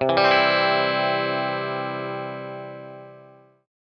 Bye.